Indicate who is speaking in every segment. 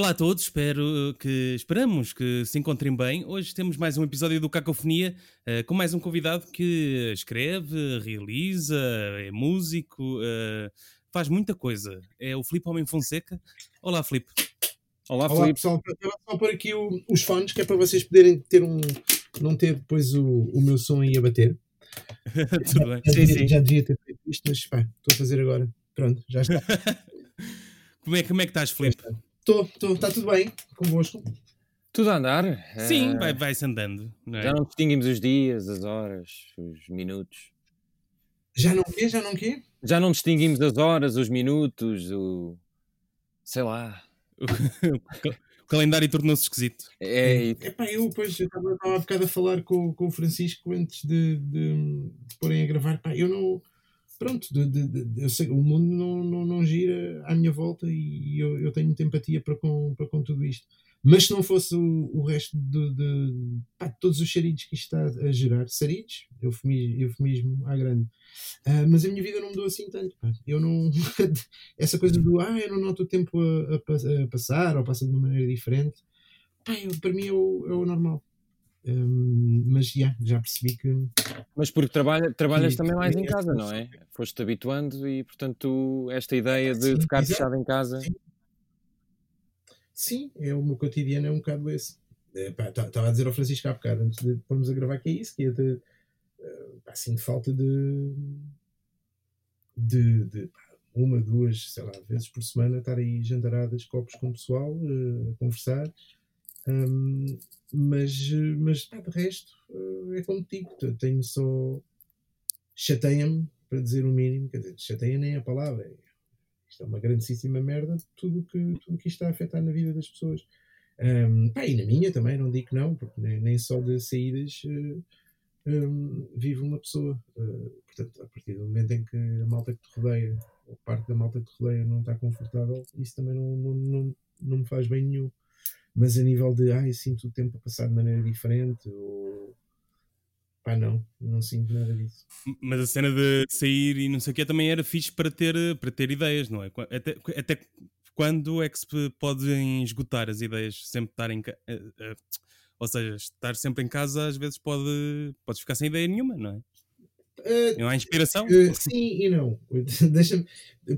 Speaker 1: Olá a todos, espero que esperamos que se encontrem bem. Hoje temos mais um episódio do Cacofonia uh, com mais um convidado que escreve, realiza, é músico, uh, faz muita coisa. É o Filipe Homem Fonseca. Olá, Filipe.
Speaker 2: Olá, Olá Filipe. pessoal. Eu vou pôr aqui o, os fones que é para vocês poderem ter um. não ter depois o, o meu som aí a bater.
Speaker 1: Tudo bem.
Speaker 2: Já, sim, sim. já devia ter feito isto, mas pá, estou a fazer agora. Pronto, já está.
Speaker 1: como, é, como é que estás, Filipe?
Speaker 2: Estou, estou, está tudo bem convosco?
Speaker 3: Tudo a andar.
Speaker 1: Sim, uh, vai, vai-se andando.
Speaker 3: Não é? Já não distinguimos os dias, as horas, os minutos.
Speaker 2: Já não quê? Já não quê?
Speaker 3: Já não distinguimos as horas, os minutos, o. sei lá.
Speaker 1: o calendário tornou-se esquisito.
Speaker 3: É,
Speaker 2: é pá, eu depois estava há bocado a falar com, com o Francisco antes de, de, de porem a gravar. Pá, eu não pronto, de, de, de, eu sei, o mundo não, não, não gira à minha volta e eu, eu tenho muita empatia para com, para com tudo isto. Mas se não fosse o, o resto de, de, pá, todos os charitos que isto está a gerar, charitos, eufemismo, eufemismo à grande, uh, mas a minha vida não mudou assim tanto. Pá. Eu não. essa coisa do ah, eu não noto o tempo a, a, a passar ou passa de uma maneira diferente, pá, eu, para mim é o, é o normal. Um, mas yeah, já percebi que.
Speaker 3: Mas porque trabalha, trabalhas que, também mais em casa, não é? Foste-te habituando e, portanto, esta ideia de sim, ficar fechado em casa.
Speaker 2: Sim. sim. é o meu cotidiano, é um bocado esse. Estava é, a dizer ao Francisco há bocado, antes de pormos a gravar, que é isso, que é de. Assim, de falta de. de, de pá, uma, duas, sei lá, vezes por semana estar aí jantaradas, copos com o pessoal, uh, a conversar um, mas, mas pá, de resto, uh, é como digo, tenho só. chateia-me, para dizer o mínimo, quer dizer, chateia nem a palavra. É, isto é uma grandíssima merda, tudo que, tudo que isto está a afetar na vida das pessoas. Um, pá, e na minha também, não digo não, porque nem, nem só de saídas uh, um, vive uma pessoa. Uh, portanto, a partir do momento em que a malta que te rodeia, ou parte da malta que te rodeia, não está confortável, isso também não, não, não, não me faz bem nenhum mas a nível de ai, sinto o tempo a passar de maneira diferente ou pá, não, não sinto nada disso.
Speaker 1: Mas a cena de sair e não sei o que também era fixe para ter, para ter ideias, não é? Até, até quando é que se podem esgotar as ideias? Sempre estar em. Eh, eh, ou seja, estar sempre em casa às vezes pode podes ficar sem ideia nenhuma, não é? Uh, não há inspiração?
Speaker 2: Uh, sim e não. Deixa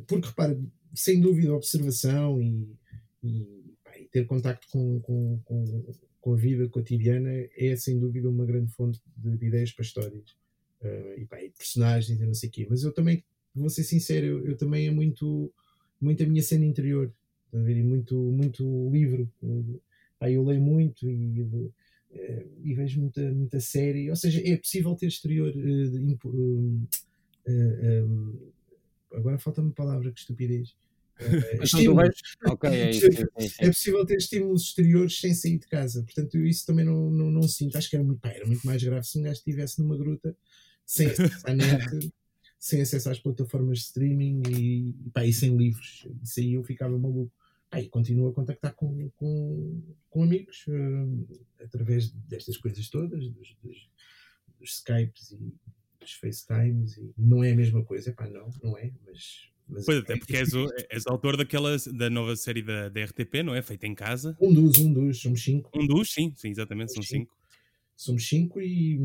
Speaker 2: porque repara, sem dúvida, observação e, e ter contacto com, com, com, com, a vida cotidiana é sem dúvida uma grande fonte de, de ideias para histórias uh, e, pá, e, personagens e não sei o quê. Mas eu também, vou ser sincero, eu, eu também é muito, muito a minha cena interior, ver? E muito, muito livro. Pá, eu leio muito e, uh, e vejo muita, muita série. Ou seja, é possível ter exterior. Uh, agora falta-me palavra, que estupidez.
Speaker 3: É, estímulos. Okay, é, isso, é,
Speaker 2: é, possível ter estímulos exteriores sem sair de casa. Portanto, eu isso também não, não, não sinto. Acho que era muito, pá, era muito mais grave se um gajo estivesse numa gruta sem acesso à net, sem acesso às plataformas de streaming e, pá, e sem livros. Isso aí eu ficava maluco. Pá, e continuo a contactar com, com, com amigos uh, através destas coisas todas, dos, dos, dos Skypes e dos FaceTimes. E não é a mesma coisa, pá, não, não é, mas
Speaker 1: mas pois até porque és, o, és autor daquela da nova série da, da RTP, não é? Feita em casa.
Speaker 2: Um dos, um dos, somos cinco.
Speaker 1: Um dos, sim, sim, exatamente, são cinco.
Speaker 2: Somos cinco e.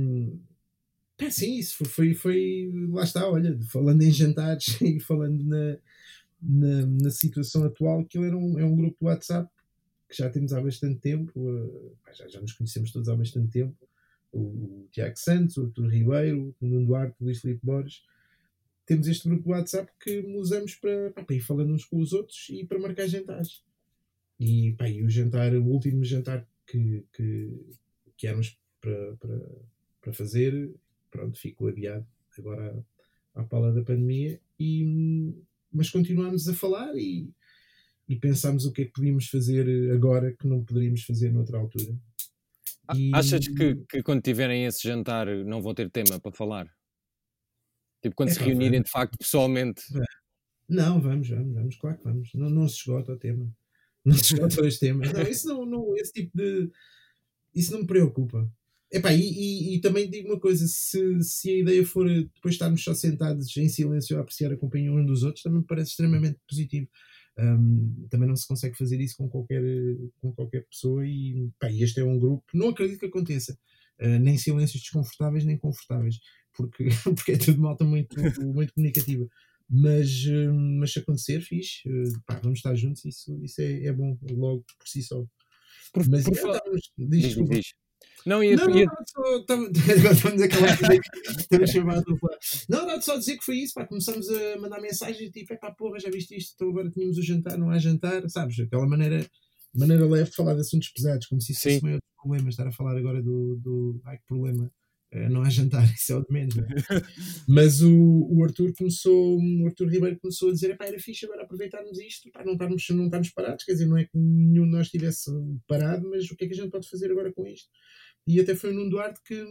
Speaker 2: É, sim, isso foi, foi. Lá está, olha, falando em jantares e falando na, na, na situação atual, aquilo era um, é um grupo de WhatsApp que já temos há bastante tempo, uh, já, já nos conhecemos todos há bastante tempo. O, o Tiago Santos, o Artur Ribeiro, o Nuno Duarte, o Luís Filipe Borges temos este grupo de WhatsApp que usamos para, para ir falando uns com os outros e para marcar jantares. E, pá, e o jantar, o último jantar que, que, que éramos para, para, para fazer, pronto, ficou adiado agora à, à pala da pandemia, e, mas continuámos a falar e, e pensámos o que é que podíamos fazer agora que não poderíamos fazer noutra altura.
Speaker 3: E... Achas que, que quando tiverem esse jantar não vão ter tema para falar? Tipo, quando é, se reunirem de facto pessoalmente.
Speaker 2: Não, vamos, vamos, vamos, claro que vamos. Não, não se esgota o tema. Não se esgota os temas. Não, isso não, não, esse tipo de. Isso não me preocupa. Epá, e, e, e também digo uma coisa: se, se a ideia for depois estarmos só sentados em silêncio a apreciar a companhia um dos outros, também me parece extremamente positivo. Um, também não se consegue fazer isso com qualquer, com qualquer pessoa e pá, este é um grupo, não acredito que aconteça, uh, nem silêncios desconfortáveis nem confortáveis, porque, porque é tudo malta muito, muito comunicativa. Mas, uh, mas se acontecer, fixe, uh, pá, vamos estar juntos, isso, isso é, é bom logo por si só.
Speaker 3: Por, mas por
Speaker 2: é, estamos, diz, diz, diz.
Speaker 3: Não, ia, não,
Speaker 2: ia... não, estamos aquela estamos chamados Não, não, só dizer que foi isso, pá, começamos a mandar mensagens tipo, é pá, porra, já viste isto, então agora tínhamos o jantar, não há jantar, sabes? Aquela maneira, maneira leve de falar de assuntos pesados, como se isso fosse o maior problema, estar a falar agora do, do ai que problema, não há jantar, isso é o de menos. É? Mas o, o Arthur começou, o Arthur Ribeiro começou a dizer, era fixe agora aproveitarmos isto, pá, não estarmos, não estarmos parados, quer dizer, não é que nenhum de nós estivesse parado, mas o que é que a gente pode fazer agora com isto? E até foi o Nuno Duarte que,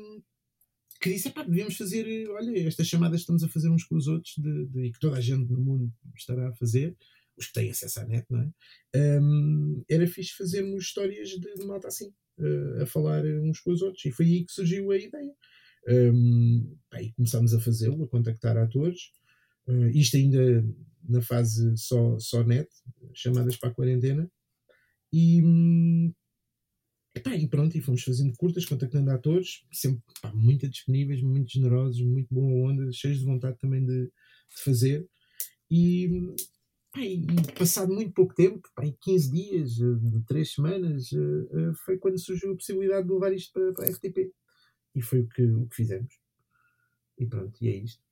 Speaker 2: que disse: pá, devíamos fazer, olha, estas chamadas que estamos a fazer uns com os outros de, de, e que toda a gente no mundo estará a fazer, os que têm acesso à net, não é? Um, era fixe fazermos histórias de, de malta assim, uh, a falar uns com os outros. E foi aí que surgiu a ideia. Um, e começámos a fazê-lo, a contactar atores. Uh, isto ainda na fase só, só net, chamadas para a quarentena. E, Epá, e pronto, e fomos fazendo curtas, contactando atores, sempre muito disponíveis, muito generosos, muito boa onda, cheios de vontade também de, de fazer. E, e, passado muito pouco tempo, em 15 dias, 3 semanas, uh, uh, foi quando surgiu a possibilidade de levar isto para, para a RTP. E foi o que, o que fizemos. E pronto, e é isto.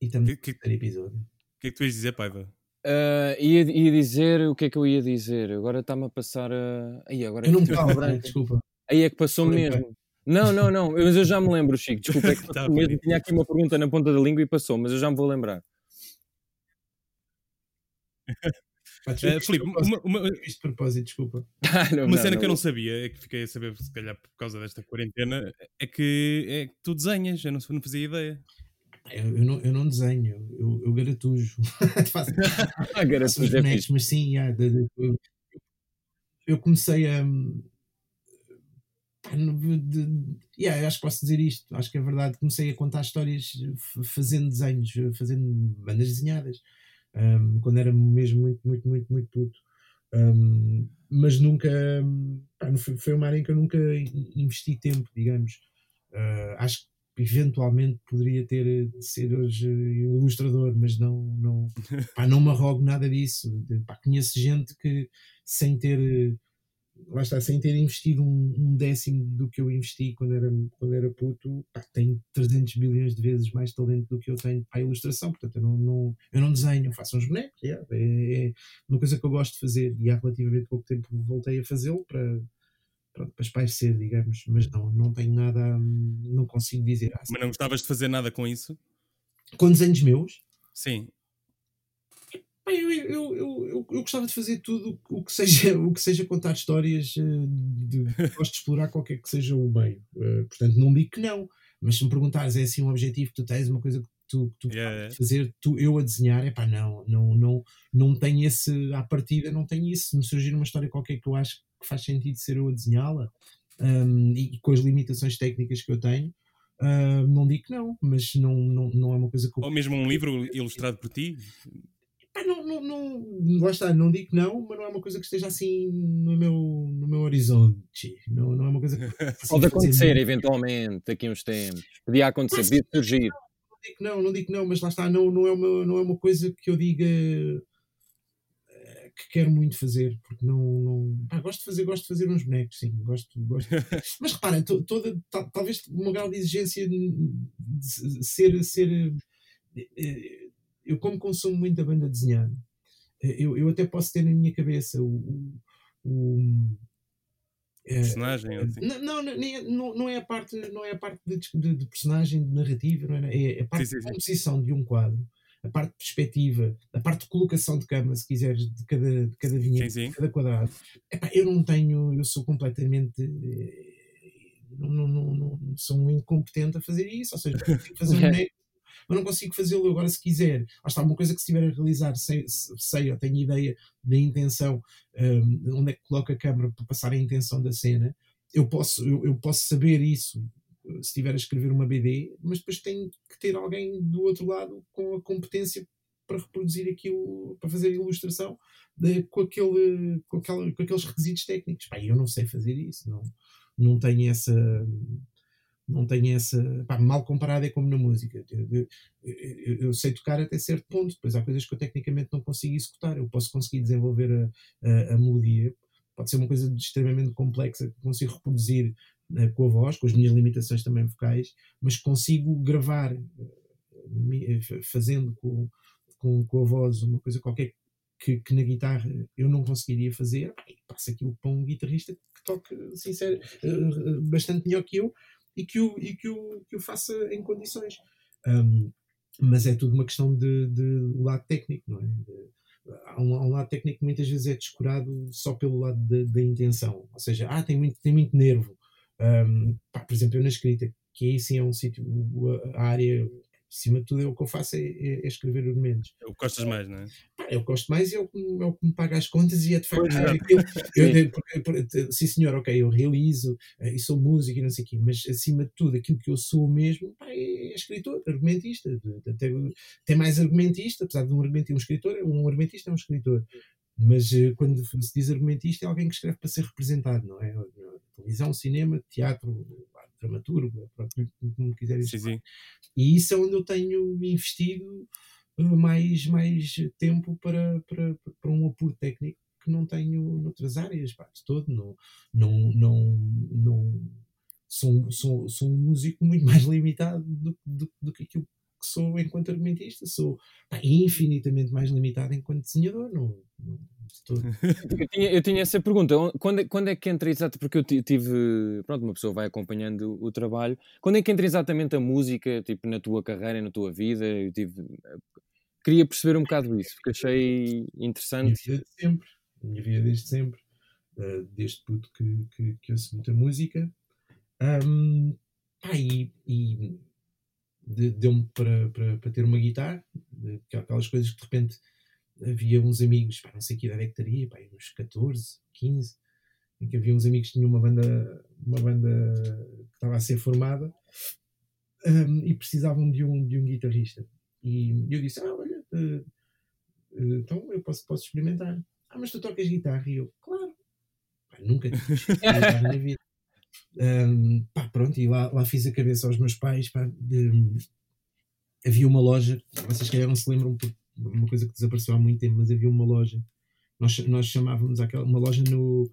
Speaker 2: E estamos que, no terceiro episódio. O
Speaker 1: que é que tu ias dizer, Paiva?
Speaker 3: Uh, ia, ia dizer o que é que eu ia dizer. Agora está-me a passar a. Aí, agora
Speaker 2: eu não me falo, desculpa.
Speaker 3: Aí é que passou mesmo. Não, não, não, mas eu já me lembro, Chico. Desculpa, é que tá mesmo. Tinha aqui uma pergunta na ponta da língua e passou, mas eu já me vou lembrar.
Speaker 1: Uh, Filipe, uma, uma...
Speaker 2: Isto de propósito, desculpa.
Speaker 1: Ah, não, uma não, cena não, que eu não sabia, é que fiquei a saber, se calhar por causa desta quarentena, é que, é que tu desenhas, eu não, não fazia ideia.
Speaker 2: Eu, eu, não, eu não desenho, eu, eu garatujo. faço, faço bonecos, mas sim, yeah, de, de, eu, eu, comecei a. De, yeah, acho que posso dizer isto, acho que é verdade. Comecei a contar histórias fazendo desenhos, fazendo bandas desenhadas, um, quando era mesmo muito, muito, muito, muito puto. Um, mas nunca pá, foi, uma área em que eu nunca investi tempo, digamos. Uh, acho que eventualmente poderia ter de ser hoje ilustrador, mas não, não, pá, não me arrogo nada disso. Pá, conheço gente que sem ter lá está, sem ter investido um, um, décimo do que eu investi quando era, quando era puto, pá, tem 300 bilhões de vezes mais talento do que eu tenho para a ilustração. Portanto, eu não, não, eu não desenho, eu faço uns bonecos. É, é, é, uma coisa que eu gosto de fazer e há relativamente pouco tempo voltei a fazê-lo para, pronto, para espairecer, digamos, mas não, não tenho nada, não consigo dizer.
Speaker 1: Ah, mas não gostavas de fazer nada com isso?
Speaker 2: Com desenhos meus?
Speaker 1: Sim.
Speaker 2: Eu, eu, eu, eu, eu gostava de fazer tudo o que seja, o que seja contar histórias, eh, de, gosto de explorar qualquer que seja o meio. Uh, portanto, não digo que não, mas se me perguntares, é assim um objetivo que tu tens, uma coisa que tu, que tu yeah. fazer, tu, eu a desenhar, é pá, não, não, não, não tenho esse, à partida, não tenho isso. Se me surgir uma história qualquer que eu acho que faz sentido ser eu a desenhá-la um, e, com as limitações técnicas que eu tenho, uh, não digo que não, mas não, não, não é uma coisa que eu...
Speaker 1: Ou mesmo um livro ilustrado por ti?
Speaker 2: Não, lá está, não digo que não, mas não é uma coisa que esteja assim no meu, no meu horizonte. Não, não é uma coisa que.
Speaker 3: Pode acontecer muito... eventualmente, daqui a uns tempos. Podia acontecer, podia surgir.
Speaker 2: Não, não digo que não, não digo que não, mas lá está, não, não, é, uma, não é uma coisa que eu diga que quero muito fazer, porque não. não ah, gosto de fazer, gosto de fazer uns bonecos, sim, gosto. gosto. Mas repara, to, toda, talvez uma grau de exigência de ser. ser eh, eu, como consumo muita banda desenhada, eh, eu, eu até posso ter na minha cabeça o. o
Speaker 1: é, personagem assim.
Speaker 2: não, não, não, não é a parte não é a parte de, de, de personagem de narrativa não é, é a parte sim, sim, de composição de um quadro a parte de perspectiva, a parte de colocação de câmera, se quiseres, de cada, de cada vinheta, sim, sim. de cada quadrado. Epá, eu não tenho, eu sou completamente. Eh, não, não, não, não, sou um incompetente a fazer isso, ou seja, consigo fazer um boneco, mas não consigo fazê-lo agora se quiser. Lá está, uma coisa que se estiver a realizar, sei, sei eu tenho ideia da intenção, um, onde é que coloca a câmera para passar a intenção da cena, eu posso, eu, eu posso saber isso se estiver a escrever uma BD, mas depois tem que ter alguém do outro lado com a competência para reproduzir aquilo, para fazer a ilustração de, com, aquele, com, aquela, com aqueles requisitos técnicos. Pá, eu não sei fazer isso, não, não tenho essa não tenho essa. Pá, mal comparado é como na música. Eu, eu, eu, sei tocar até certo ponto, depois há coisas que eu tecnicamente não consigo executar. Eu posso conseguir desenvolver a, a, a melodia, pode ser uma coisa extremamente complexa que consigo reproduzir uh, com a voz, com as minhas limitações também vocais, mas consigo gravar fazendo com, com, com, a voz uma coisa qualquer que, que na guitarra eu não conseguiria fazer. Passa aquilo para um guitarrista que toque, sincero, uh, bastante melhor que eu e que o, e que o, que o faça em condições. Um, mas é tudo uma questão de, de lado técnico, não é? De, há, um, um, lado técnico que muitas vezes é descurado só pelo lado da intenção, ou seja, ah, tem muito, tem muito nervo. Um, pá, por exemplo, eu na escrita, que aí sim é um sítio, a área acima de tudo, é o que eu faço é, é, é escrever argumentos.
Speaker 1: É o que gostas mais, não é?
Speaker 2: Eu gosto mais e é o, que, é me paga as contas e é de facto aquilo. Eu, eu, porque, sim, senhor, ok, eu realizo uh, e sou músico e não sei o quê, mas acima de tudo, aquilo que eu sou mesmo pá, é, é escritor, argumentista. Até, até mais argumentista, apesar de um argumentista, um escritor, um argumentista é um escritor. Mas uh, quando se diz argumentista, é alguém que escreve para ser representado, não é? Televisão, cinema, teatro, dramaturgo, como quiserem sim. E isso é onde eu tenho investido eh, mais, mais tempo para, para, para um apuro técnico que não tenho noutras áreas, pá, de todo. Não, não, não, não, sou, sou, sou um músico muito mais limitado do, do, do que aquilo que sou enquanto argumentista. Sou pá, infinitamente mais limitado enquanto desenhador. Não, não
Speaker 3: eu, tinha, eu tinha essa pergunta. Quando, é, quando é que entra exato? Porque eu tive. Pronto, uma pessoa vai acompanhando o, trabalho. Quando é que entra exatamente a música, tipo, na tua carreira, na tua vida? Eu tive. Queria perceber um bocado isso, porque achei interessante.
Speaker 2: Minha vida de sempre. Minha vida desde sempre. Uh, desde puto que, que, que ouço muita música. Um, ah, e, e deu-me para, para, para ter uma guitarra, aquelas coisas que de repente havia uns amigos, pá, não sei que idade é que teria, pá, uns 14, 15, em que havia uns amigos que tinham uma banda, uma banda que estava a ser formada um, e precisavam de um, de um guitarrista. E eu disse: Ah, olha, uh, uh, então eu posso, posso experimentar. Ah, mas tu tocas guitarra? E eu, claro, pá, nunca tive guitarra na vida. Um, pá, pronto, e lá, lá fiz a cabeça aos meus pais. Pá, de, havia uma loja, vocês calhar não se lembram uma coisa que desapareceu há muito tempo, mas havia uma loja, nós, nós chamávamos aquela, uma loja no,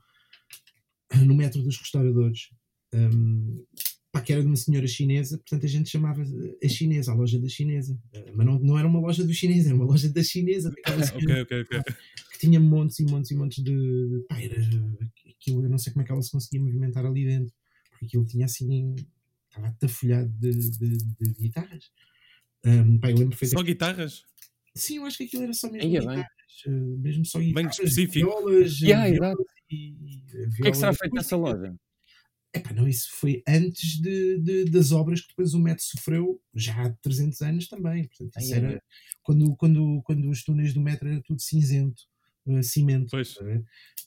Speaker 2: no metro dos restauradores, um, pá, que era de uma senhora chinesa, portanto a gente chamava a chinesa, a loja da chinesa, uh, mas não, não era uma loja do chinês, era uma loja da chinesa, daquela
Speaker 1: okay, okay, okay.
Speaker 2: que tinha montes e montes e montes de, pá, era, aquilo, eu não sei como é que ela se conseguia movimentar ali dentro, porque aquilo tinha assim, estava atafolhado de, de, de guitarras. Um, pá, eu lembro
Speaker 1: Só guitarras?
Speaker 2: Sim, eu acho que aquilo era só mesmo guitarras, eh, mesmo só guitarras, bem
Speaker 1: específico.
Speaker 2: violas,
Speaker 3: yeah, violas e, violas o que é que será feito nessa loja?
Speaker 2: Epá, não, isso foi antes de, de, das obras que depois o metro sofreu, já há 300 anos também. Portanto, isso era quando, quando, quando os túneis do metro era tudo cinzento, uh, cimento.
Speaker 1: Pois.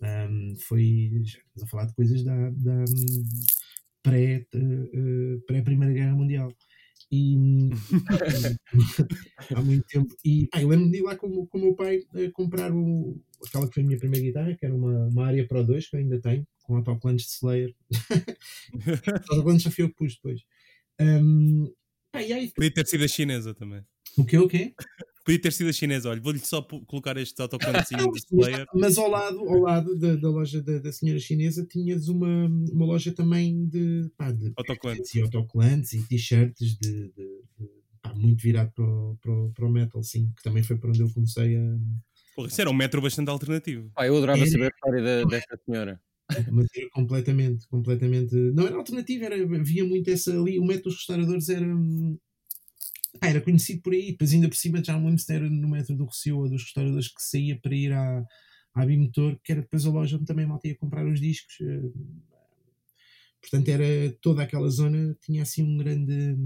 Speaker 2: Um, foi, já estamos a falar de coisas da, da pré, uh, pré-Primeira Guerra Mundial. E há muito tempo. E pá, eu lembro-me de ir lá com, com o meu pai a comprar o, aquela que foi a minha primeira guitarra, que era uma, uma área Pro 2, que eu ainda tenho, com autocolantes de Slayer. autocolantes já fui eu que pus depois. Um, e aí...
Speaker 1: Podia ter sido a chinesa também.
Speaker 2: O quê? O quê?
Speaker 1: Podia ter sido a chinesa, olha, vou-lhe só colocar este autocolantes de Slayer.
Speaker 2: Mas ao lado, ao lado da, da loja da, da, senhora chinesa tinhas uma, uma loja também de, pá, de
Speaker 1: autocolantes
Speaker 2: e autocolantes e t-shirts de, de, de pá, muito virado para o, para, o, para o metal, sim, que também foi para onde eu comecei a
Speaker 1: Porra, isso era um metro bastante alternativo.
Speaker 3: Ah, eu adorava era, saber a história da, desta senhora.
Speaker 2: Mas era completamente, completamente. Não era alternativo, era, havia muito essa ali. O metro dos restauradores era. Era conhecido por aí, depois ainda por cima já não lembro se era no metro do Rocio ou dos restauradores que saía para ir à, à Bimotor, que era depois a loja onde também mal ia comprar os discos. Eh, portanto, era toda aquela zona, tinha assim um grande.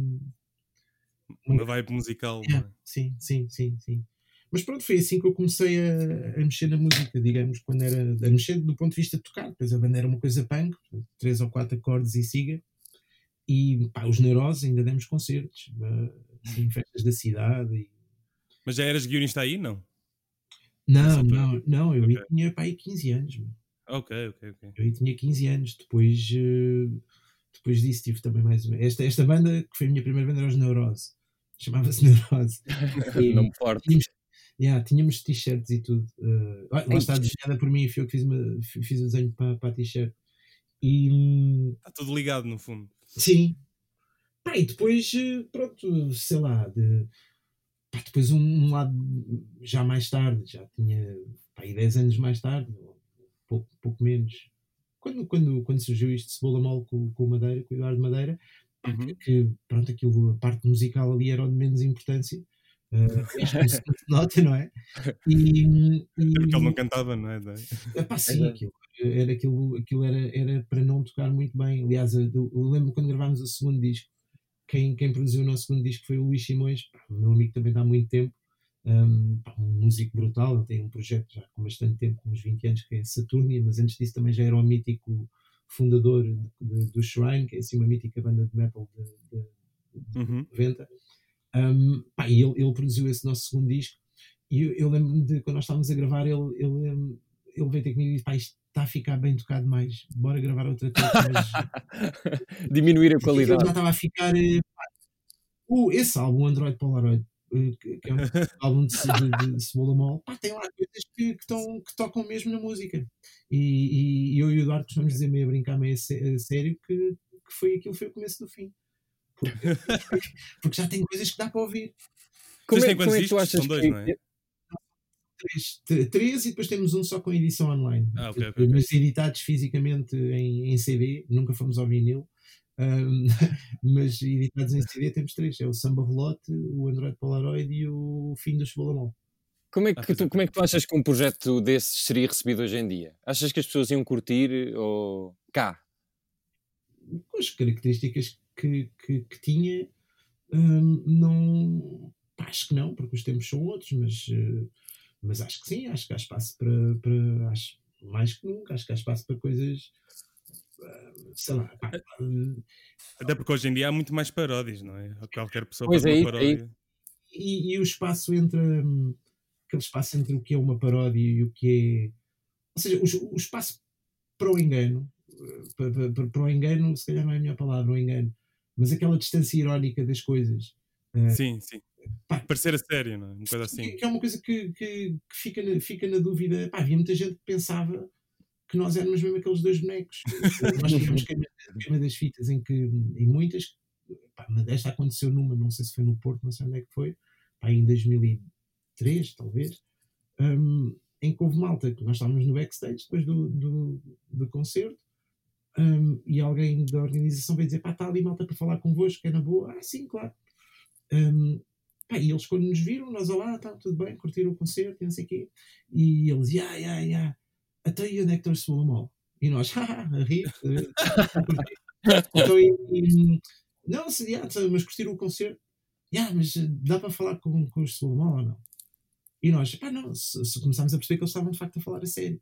Speaker 1: Uma vibe musical.
Speaker 2: É, sim, sim, sim, sim. Mas pronto, foi assim que eu comecei a, a, mexer na música, digamos, quando era a mexer do ponto de vista de tocar. Depois a banda era uma coisa punk, três ou quatro acordes e siga. E pá, os Neuroses ainda demos concertos, assim, festas da cidade. E...
Speaker 1: Mas já eras guionista aí? Não.
Speaker 2: Não, não, não, eu okay. tinha para aí 15 anos.
Speaker 1: Ok, ok, ok.
Speaker 2: Eu aí tinha 15 anos. Depois, uh, depois disso tive também mais uma. Esta, esta banda, que foi a minha primeira banda, era os Neurose. Chamava-se Neurose.
Speaker 3: Não forte.
Speaker 2: Tínhamos, yeah, tínhamos t-shirts e tudo. Uh, lá está desenhada por mim, fui eu que fiz, uma, fiz o desenho para, para a t-shirt. E.
Speaker 1: Está tudo ligado, no fundo.
Speaker 2: Sim. Pá, e depois, eh, pronto, sei lá, de, pá, depois um, um, lado já mais tarde, já tinha pá, 10 anos mais tarde, pouco, pouco menos, quando, quando, quando surgiu isto de Cebola Mole com, com Madeira, com o Eduardo Madeira, uhum. que, pronto, aquilo, a parte musical ali era de menos importância. Uh, nota, não é?
Speaker 1: E, e, Porque ele não cantava, não é?
Speaker 2: Epá, sim, aquilo, era, aquilo, aquilo era, era para não tocar muito bem. Aliás, eu, eu lembro quando gravámos o segundo disco, quem, quem produziu o nosso segundo disco foi o Luís Simões, pá, meu amigo também dá muito tempo, um, um, músico brutal, ele tem um projeto já com bastante tempo, com uns 20 anos, que é Saturnia, mas antes disso também já era o mítico fundador de, de, do Shrine, que é assim uma mítica banda de metal de, de, uhum. 90. Um, pá, e ele, ele produziu esse nosso segundo disco, e eu, eu lembro-me de quando nós estávamos a gravar, ele, ele, ele veio ter comigo e disse: pá, isto está a ficar bem tocado mais, bora gravar outra coisa. Mas...
Speaker 3: Diminuir a qualidade.
Speaker 2: já estava a ficar. Uh, esse álbum, Android Polaroid, uh, que, é um álbum de, de, de Cebola Mol, pá, tem lá coisas que, que, tão, que tocam mesmo na música. E, e eu e o Eduardo costumamos dizer meio a brincar, meio a sério, que, que foi aquilo foi o começo do fim. Porque, porque já tem coisas que dá para ouvir.
Speaker 3: Como é, como é que tu achas São dois, que... não é?
Speaker 2: Três, três e depois temos um só com edição online.
Speaker 1: Ah, okay, okay,
Speaker 2: mas editados fisicamente em, em, CD, nunca fomos ao vinil. Um, mas editados em CD temos três: é o Samba Relote, o Android Polaroid e o Fim do Chebolamol.
Speaker 3: Como é, que tu, como é que tu achas que um projeto desses seria recebido hoje em dia? Achas que as pessoas iam curtir ou cá?
Speaker 2: Com as características que, que, que tinha, hum, não acho que não, porque os tempos são outros, mas uh, mas acho que sim, acho que há espaço para, para acho, mais que nunca, acho que há espaço para coisas ah, sei lá. Pá,
Speaker 1: Até porque hoje em dia há muito mais paródias, não é? Qualquer pessoa
Speaker 3: pois
Speaker 1: faz
Speaker 3: é,
Speaker 1: uma paródia.
Speaker 3: É
Speaker 2: e, e, o espaço entre hum, aquele espaço entre o que é uma paródia e o que é. Ou seja, o, o espaço para o engano, para, para, para, o engano, se calhar não é a melhor palavra, o engano, mas aquela distância irónica das coisas.
Speaker 1: Ah, sim, sim. Pá, Parecer a sério, não é? Uma coisa assim.
Speaker 2: Que é uma coisa que, que, que fica, na, fica na dúvida. Pá, havia muita gente que pensava que nós éramos mesmo aqueles dois bonecos. nós tivemos queima, queima das fitas em que, em muitas, pá, esta aconteceu numa, não sei se foi no Porto, não sei onde é que foi, pá, em 2003, talvez, um, em que houve malta, que nós estávamos no backstage depois do, do, do concerto, um, e alguém da organização veio dizer: pá, está ali malta para falar convosco, que é na boa. Ah, sim, claro. Um, pá, e eles, quando nos viram, nós, olá, tá, tudo bem, curtiram o concerto e não sei o quê. E eles, ya, ya, ya, até aí onde é que trouxe o mal? E nós, haha, a rir. então, e, não, se, yeah, mas curtiram o concerto. Yeah, mas dá para falar com, com os Solomon ou não? E nós, pá, não, se, se começámos a perceber que eles estavam de facto a falar a sério.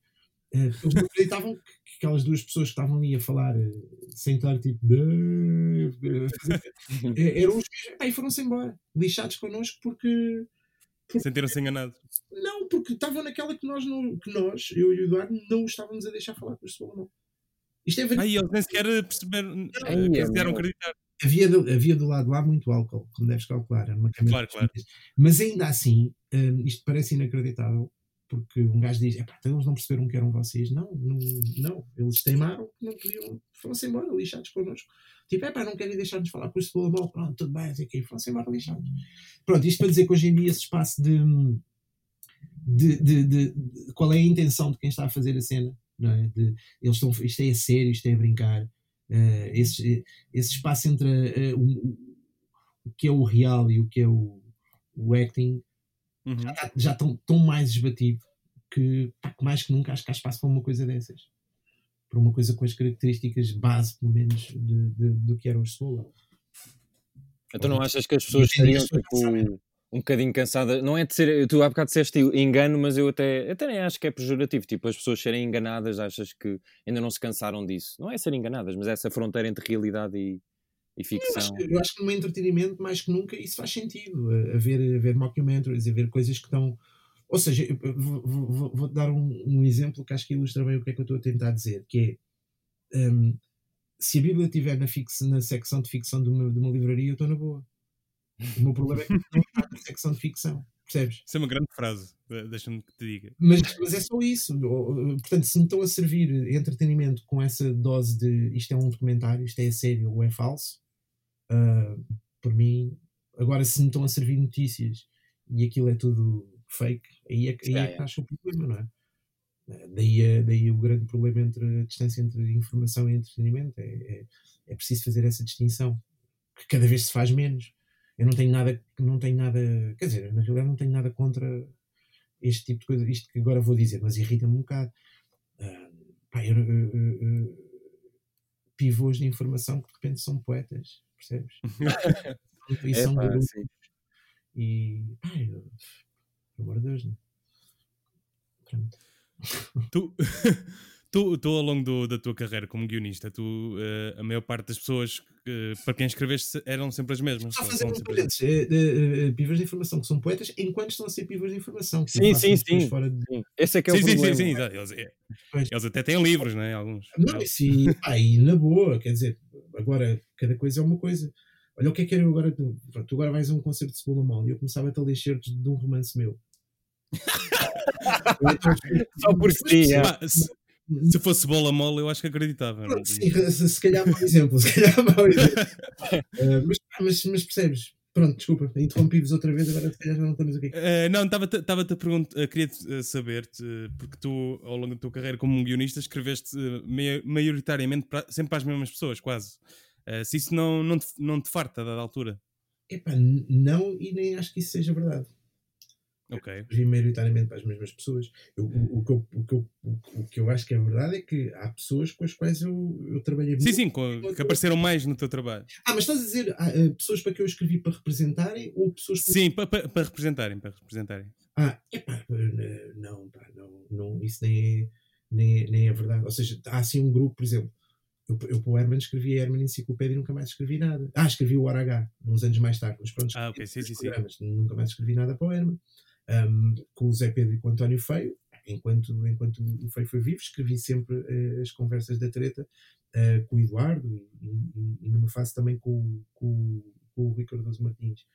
Speaker 2: Eles não acreditavam que, que, aquelas duas pessoas que estavam ali a falar uh, sem estar tipo eh, eram os que foram-se embora, lixados connosco porque,
Speaker 1: porque Sentiram-se enganados.
Speaker 2: Não, porque estavam naquela que nós, não, que nós, eu e o Eduardo, não estávamos a deixar falar com os Solomon.
Speaker 1: Isto é verdade. Aí eles nem sequer perceberam, quiseram acreditar.
Speaker 2: Havia do, havia do lado lá muito álcool, como deves calcular. Era uma
Speaker 1: claro, claro.
Speaker 2: Mas ainda assim, um, isto parece inacreditável porque um gajo diz, então eles não perceberam que eram vocês. Não, não, não. eles teimaram que não podiam, foram-se embora, lixados connosco. Tipo, é pá, não querem deixar-nos falar com o Cebola mal, pronto, tudo bem, assim, foram-se embora lixados. Pronto, isto para dizer que hoje em dia esse espaço de, de, de, de, de qual é a intenção de quem está a fazer a cena, não é? Eles estão, isto é a sério, isto é a brincar. Uh, esse, esse espaço entre uh, o, o que é o real e o que é o, o acting uhum. já, tá, estão tão mais esbatido que, pá, mais que nunca acho que há espaço para uma coisa dessas. Para uma coisa com as características base, pelo menos, de, de, do que era o Sola.
Speaker 3: Então não achas que as pessoas estariam tipo, um bocadinho cansadas? Não é de ser. Tu há bocado disseste engano, mas eu até, até nem acho que é pejorativo. Tipo, as pessoas serem enganadas, achas que ainda não se cansaram disso? Não é ser enganadas, mas é essa fronteira entre realidade e, e
Speaker 2: Eu
Speaker 3: ficção.
Speaker 2: acho, que- eu acho que no entretenimento, mais que nunca, isso faz sentido. a- Haver, haver mockumentaries, haver coisas que estão. Ou seja, eu- eu vou- vou- vou- vou-te dar um, um exemplo que acho que ilustra bem o que é que eu estou a tentar dizer, que é hum, se a Bíblia estiver na, fix, na secção de ficção de uma, de uma livraria, eu estou na boa. O meu problema é que não está na secção de ficção, percebes?
Speaker 1: Isso é uma grande frase, de- deixa-me que te diga.
Speaker 2: Mas, mas é só isso. Portanto, se me estão a servir entretenimento com essa dose de isto é um documentário, isto é sério ou é falso, ah, por mim, agora se me estão a servir notícias e aquilo é tudo fake, aí é, que- aí é
Speaker 3: Yeah,
Speaker 2: que está o problema, não é? Ah, Daí, é- daí o grande problema entre a distância entre informação e entretenimento. É, é, é preciso fazer essa distinção, que cada vez se faz menos. Eu não tenho nada, não tenho nada, quer dizer, na realidade não tenho nada contra este tipo de coisa, isto que agora vou dizer, mas irrita-me um bocado. Ah, pá, eu- eu- eu- pivôs de informação que de repente são poetas, percebes? e são
Speaker 3: pá,
Speaker 2: garotos.
Speaker 3: sim.
Speaker 2: E, pá, eu, pelo amor de Deus, não. Pronto.
Speaker 1: Tu, tu, tu ao longo do- da tua carreira como guionista, tu, eh, a maior parte das pessoas que- para quem escreveste eram sempre as mesmas.
Speaker 2: Só fazer
Speaker 1: são sempre as
Speaker 2: parênteses, é, é, pivôs de informação que são poetas enquanto estão a ser pivôs de informação. que
Speaker 3: Sim, sim, sim.
Speaker 2: Fora de...
Speaker 3: Sim. Esse é que é
Speaker 1: sim,
Speaker 3: o
Speaker 1: sim, sim,
Speaker 3: problema.
Speaker 1: sim, exato. Eles, é- eles até têm livros, né? Alguns.
Speaker 2: Não, isso e na boa, quer dizer, agora cada coisa é uma coisa. Olha o que é que era eu agora. Tu, pronto, agora vais a um concerto de Cebola Mole e eu começava a ler certos de um romance meu.
Speaker 3: Só por
Speaker 2: mas
Speaker 3: si, é.
Speaker 1: Se, se fosse bola mole, eu acho que acreditava. não tenho-
Speaker 2: sim, se, se calhar mau exemplo, se calhar mau exemplo. Ah, mas, mas, mas percebes? Pronto, desculpa, interrompi-vos outra vez, agora se calhar já não estamos aqui.
Speaker 1: Eh, não, estava-te estava-te a perguntar, queria eh, saber-te, eh, porque tu, ao longo da tua carreira como um guionista, escreveste eh, mai- maioritariamente para- sempre para as mesmas pessoas, quase. Eh, se isso não, não, te, não te farta a dada altura.
Speaker 2: Epá, não, e nem acho que isso seja verdade.
Speaker 1: Ok.
Speaker 2: escrevi maioritariamente para as mesmas pessoas. Eu- o, o que eu, o, que eu, o, que eu acho que é verdade é que há pessoas com as quais eu, eu trabalhei
Speaker 1: Sim,
Speaker 2: muito.
Speaker 1: sim, que apareceram mais no teu trabalho.
Speaker 2: Ah, mas estás a dizer ah, ah, pessoas para que eu escrevi para representarem ou pessoas
Speaker 1: Sim, para, para, para representarem, para representarem.
Speaker 2: Ah, epá, eh, não, pá, não, não, isso nem é, nem, é- nem é verdade. Ou seja, há assim um grupo, por exemplo, eu, eu para o Herman escrevi a Herman Enciclopédia e nunca mais escrevi nada. Ah, escrevi o Hora H, uns anos mais tarde, mas pronto,
Speaker 1: Ah, ok, sim, sim, sim.
Speaker 2: nunca mais escrevi nada para o Herman. Ahm, com o Zé Pedro e com o António Feio, enquanto, enquanto o Feio foi vivo, escrevi sempre eh, as conversas da treta eh, com o Eduardo e, e- e numa fase também com, com, com o Rui Cardoso Martins.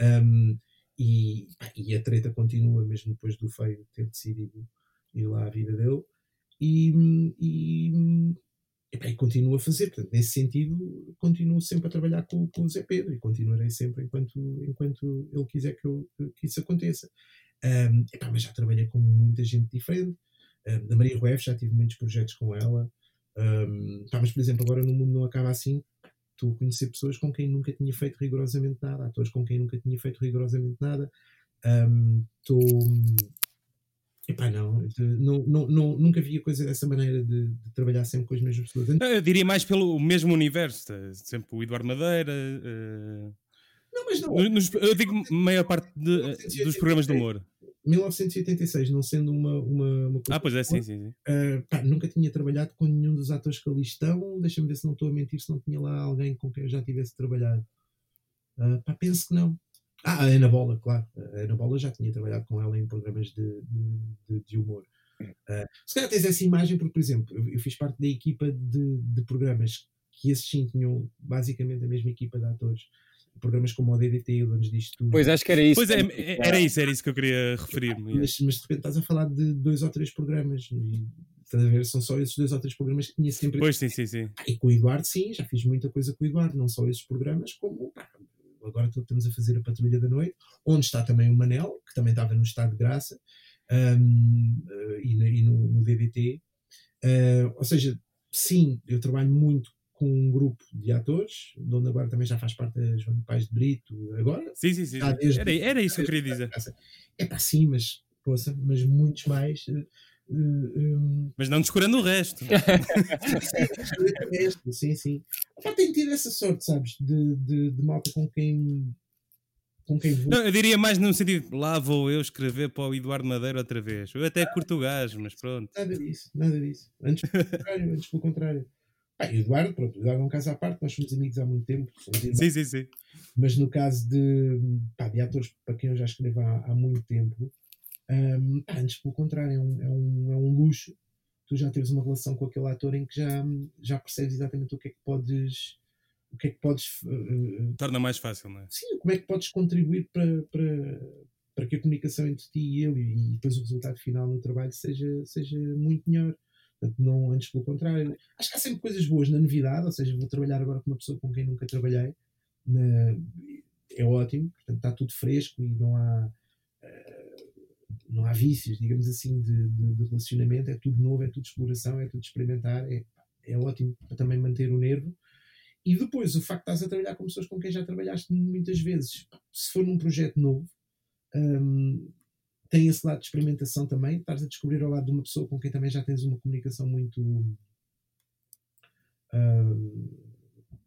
Speaker 2: Ahm, e, e a treta continua mesmo depois do Feio ter decidido ir lá à vida dele e, e continuo a fazer, portanto, nesse sentido continuo sempre a trabalhar com, com o Zé Pedro e continuarei sempre enquanto, enquanto ele quiser que, eu, que isso aconteça epá, mas já trabalhei com muita gente diferente Ahm, da Maria Rueff já tive muitos projetos com ela pá, mas por exemplo agora no mundo não acaba assim estou a conhecer pessoas com quem nunca tinha feito rigorosamente nada, atores com quem nunca tinha feito rigorosamente nada. Estou. Epá, não, não, não, nunca vi a coisa dessa maneira de, de trabalhar sempre com as mesmas pessoas.
Speaker 1: Eu diria mais pelo mesmo universo. tá? Sempre o Eduardo Madeira. eh,
Speaker 2: Não, mas não.
Speaker 1: no- nos- eu digo maior parte de- dos programas de humor.
Speaker 2: 1986, não sendo uma, uma, uma coisa.
Speaker 1: Ah, pois é, sim, sim. sim.
Speaker 2: Ah, pá, nunca tinha trabalhado com nenhum dos atores que ali estão. Deixa-me ver se não estou a mentir, se não tinha lá alguém com quem eu já tivesse trabalhado. Ah, pá, penso que não. Ah, a Ana Bola, claro. A Ana Bola já tinha trabalhado com ela em programas de, de, de- humor. Ah, se calhar tens essa imagem, porque, por exemplo, eu, eu fiz parte da equipa de, de programas que esses sim tinham basicamente a mesma equipa de atores. Programas como o DDT, o Donos Disto Tudo.
Speaker 3: Pois acho que era isso.
Speaker 1: Pois é, é- era isso, era isso que eu queria referir-me.
Speaker 2: mas, mas de repente estás a falar de dois ou três programas. E, estás a ver? São só esses dois ou três programas que tinha sempre.
Speaker 1: Pois, sim, sim, sim.
Speaker 2: E com o Eduardo, sim, já fiz muita coisa com o Eduardo, não só esses programas, como pá, agora estamos a fazer a Patrulha da Noite, onde está também o Manel, que também estava no estado de graça, hum, eh, e, no- e no, no DDT. Eh, ou seja, sim, eu trabalho muito com um grupo de atores, de onde agora também já faz parte a Joana Pais de Brito, agora.
Speaker 1: Sim, sim, sim.
Speaker 2: desde-
Speaker 1: Era, era isso que eu queria dizer.
Speaker 2: É pá, sim, mas, poça, mas muitos mais. Eh, eh, hum,
Speaker 1: Mas não descurando o resto.
Speaker 2: Sim, sim, sim. Pá, tenho tido essa sorte, sabes? De, de, de malta com quem. Com quem vou.
Speaker 1: Não, eu diria mais no sentido, lá vou eu escrever para o Eduardo Madeira outra vez. Eu até curto o gajo, mas pronto.
Speaker 2: Nada disso, nada disso. Antes pelo contrário, antes pelo contrário. Ah, o Eduardo, pronto, o Eduardo é um caso à parte, nós somos amigos há muito tempo.
Speaker 1: Sim, sim, sim.
Speaker 2: Mas no caso de, pá, de atores para quem eu já escrevo há, há muito tempo, um, antes pelo contrário, é um, é, um, é um luxo tu já teres uma relação com aquele ator em que já, já percebes exatamente o que é que podes. O que é que podes. Uh,
Speaker 1: Torna mais fácil, não é?
Speaker 2: Sim, como é que podes contribuir para, para, para que a comunicação entre ti e ele e depois o resultado final no trabalho seja, seja muito melhor. Portanto, não antes pelo contrário. Acho que há sempre coisas boas na novidade, ou seja, vou trabalhar agora com uma pessoa com quem nunca trabalhei. Na, é ótimo, portanto está tudo fresco e não há. Uh, não há vícios, digamos assim, de, de, de, relacionamento, é tudo novo, é tudo exploração, é tudo experimentar, é, é ótimo para também manter o nervo. E depois, o facto de estás a trabalhar com pessoas com quem já trabalhaste muitas vezes, se for num projeto novo, um, tem esse lado de experimentação também, estás a descobrir ao lado de uma pessoa com quem também já tens uma comunicação muito um,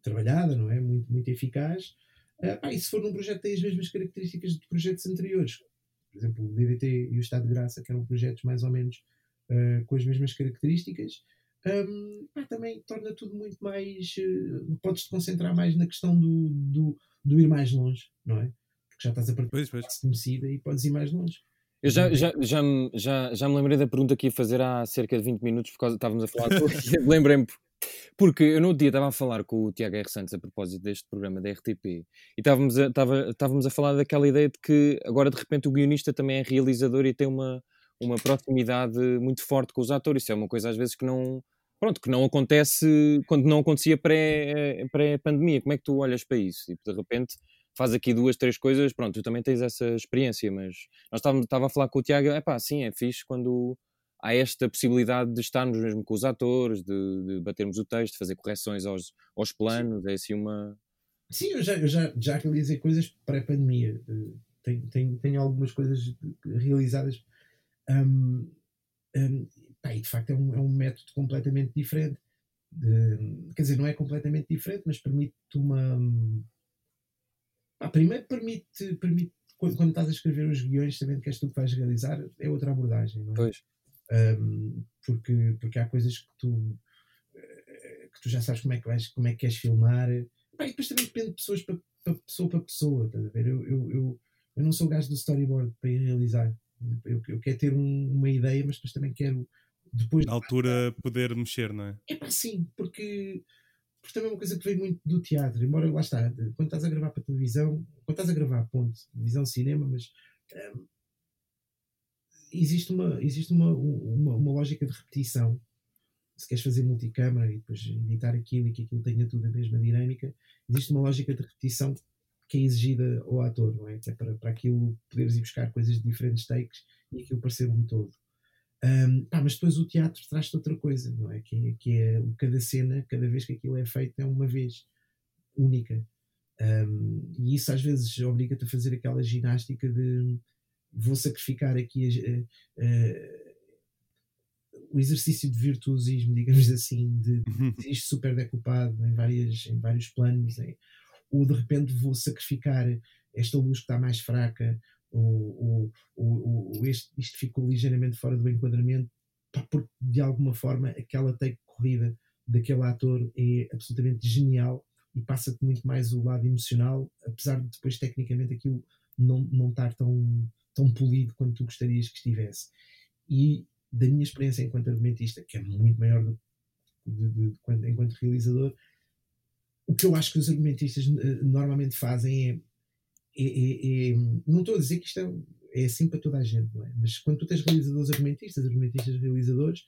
Speaker 2: trabalhada, não é? Muito, muito eficaz. Uh, pá, e se for num projeto tem as mesmas características de projetos anteriores, por exemplo, o DDT e o Estado de Graça, que eram projetos mais ou menos uh, com as mesmas características, um, pá, também torna tudo muito mais. Uh, podes-te concentrar mais na questão do, do, do, ir mais longe, não é? Porque já estás a partir
Speaker 1: pois, pois.
Speaker 2: conhecida e podes ir mais longe.
Speaker 3: Eu já, já, já, já, já me lembrei da pergunta que ia fazer há cerca de 20 minutos, por causa estávamos a falar. Lembrei-me porque eu no outro dia estava a falar com o Tiago R. Santos a propósito deste programa da RTP e estávamos a, estava, estávamos a falar daquela ideia de que agora de repente o guionista também é realizador e tem uma, uma proximidade muito forte com os atores. Isso é uma coisa às vezes que não, pronto, que não acontece quando não acontecia pré-pandemia. Pré Como é que tu olhas para isso? E tipo, de repente faz aqui duas, três coisas, pronto, tu também tens essa experiência, mas nós estávamos, estava a falar com o Tiago, é pá, sim, é fixe quando há esta possibilidade de estarmos mesmo com os atores, de, de batermos o texto, de fazer correções aos, aos planos, Sim. é assim uma.
Speaker 2: Sim, eu já, eu já, já realizei coisas pré-pandemia. Eh, tenho, tenho, tenho algumas coisas realizadas. Um, um, pá, e de facto é um, é um método completamente diferente. De, quer dizer, não é completamente diferente, mas permite uma. Pá, primeiro permite, permite quando, quando, estás a escrever os guiões, sabendo que és tu que vais realizar, é outra abordagem, não é?
Speaker 3: Pois
Speaker 2: um, porque, porque há coisas que tu, eh, que tu já sabes como é que, vais, como é que queres filmar. e depois também depende de pessoas para, para pessoa para pessoa, estás a ver? Eu, eu, eu, eu não sou o gajo do storyboard para ir realizar. Eu, eu quero ter um, uma ideia, mas depois também quero depois
Speaker 1: na altura poder mexer, não é?
Speaker 2: É pá, sim, porque, porque também é uma coisa que veio muito do teatro, embora lá está, quando estás a gravar para televisão, quando estás a gravar, ponto, televisão, cinema, mas existe uma, existe uma, uma, uma, lógica de repetição. Se queres fazer multicâmara e depois editar aquilo e que aquilo tenha tudo a mesma dinâmica, existe uma lógica de repetição que é exigida ao ator, não é? É para, para aquilo poderes ir buscar coisas de diferentes takes e aquilo parecer um todo. Um, pá, mas depois o teatro traz-te outra coisa, não é? Que, é? que é cada cena, cada vez que aquilo é feito, é uma vez única. Um, e isso às vezes obriga-te a fazer aquela ginástica de vou sacrificar aqui a, a, a, o exercício de virtuosismo, digamos assim, de, de uhum. isto super decupado em, várias, em vários planos, em, ou de repente vou sacrificar esta luz que está mais fraca, ou, ou, ou este, isto ficou ligeiramente fora do enquadramento, porque de alguma forma aquela take corrida daquele ator é absolutamente genial e passa-te muito mais o lado emocional, apesar de depois tecnicamente aquilo não, não estar tão, tão polido quanto tu gostarias que estivesse. E da minha experiência enquanto argumentista, que é muito maior do de, de, de, enquanto realizador, o que eu acho que os argumentistas uh, normalmente fazem é, é, é, é, Não estou a dizer que isto é, é, assim para toda a gente, não é? Mas quando tu tens realizadores argumentistas, argumentistas realizadores,